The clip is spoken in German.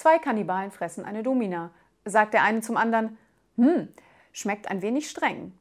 Zwei Kannibalen fressen eine Domina. Sagt der eine zum anderen, hm, schmeckt ein wenig streng.